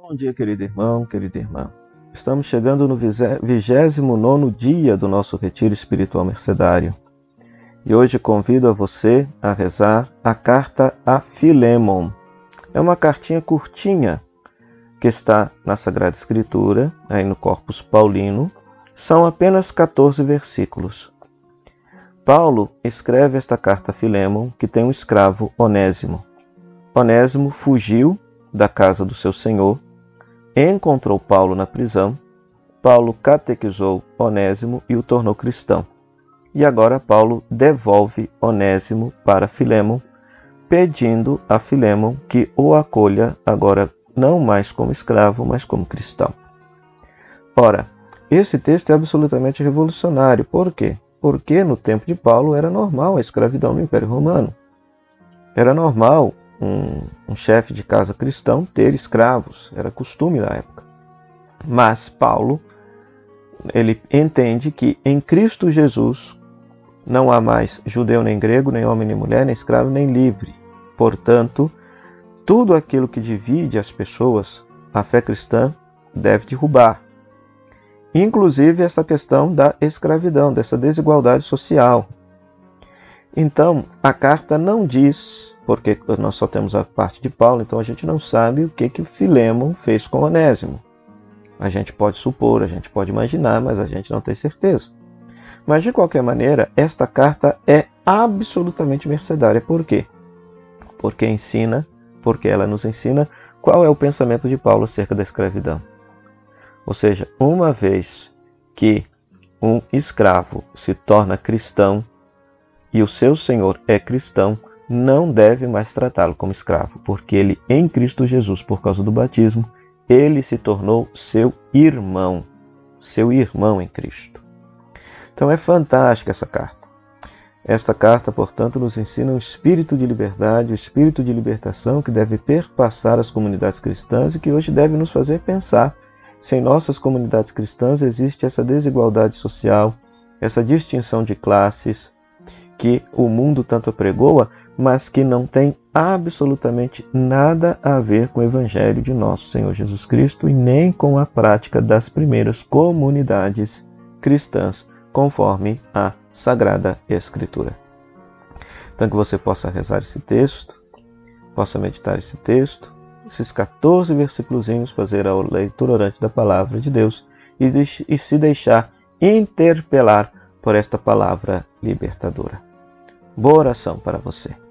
Bom dia, querido irmão, querida irmã. Estamos chegando no 29 dia do nosso retiro espiritual mercedário. E hoje convido a você a rezar a carta a Filemon. É uma cartinha curtinha que está na Sagrada Escritura, aí no Corpus Paulino. São apenas 14 versículos. Paulo escreve esta carta a Filemon, que tem um escravo Onésimo. Onésimo fugiu da casa do seu senhor, encontrou Paulo na prisão, Paulo catequizou Onésimo e o tornou cristão. E agora Paulo devolve Onésimo para Filemon, pedindo a Filemon que o acolha agora não mais como escravo, mas como cristão. Ora, esse texto é absolutamente revolucionário. Por quê? Porque no tempo de Paulo era normal a escravidão no Império Romano. Era normal um, um chefe de casa cristão ter escravos, era costume na época. Mas Paulo, ele entende que em Cristo Jesus não há mais judeu nem grego, nem homem nem mulher, nem escravo nem livre. Portanto, tudo aquilo que divide as pessoas, a fé cristã deve derrubar. Inclusive essa questão da escravidão, dessa desigualdade social. Então, a carta não diz porque nós só temos a parte de Paulo, então a gente não sabe o que que Filemon fez com Onésimo. A gente pode supor, a gente pode imaginar, mas a gente não tem certeza. Mas de qualquer maneira, esta carta é absolutamente mercedária. Por quê? Porque ensina, porque ela nos ensina qual é o pensamento de Paulo acerca da escravidão. Ou seja, uma vez que um escravo se torna cristão e o seu senhor é cristão, não deve mais tratá-lo como escravo, porque ele, em Cristo Jesus, por causa do batismo, ele se tornou seu irmão, seu irmão em Cristo. Então é fantástica essa carta. Esta carta, portanto, nos ensina um espírito de liberdade, um espírito de libertação que deve perpassar as comunidades cristãs e que hoje deve nos fazer pensar se em nossas comunidades cristãs existe essa desigualdade social, essa distinção de classes, que o mundo tanto apregoa, mas que não tem absolutamente nada a ver com o Evangelho de nosso Senhor Jesus Cristo e nem com a prática das primeiras comunidades cristãs, conforme a Sagrada Escritura. Então, que você possa rezar esse texto, possa meditar esse texto, esses 14 versículos, fazer a leitura orante da palavra de Deus e, e se deixar interpelar por esta palavra libertadora. Boa oração para você.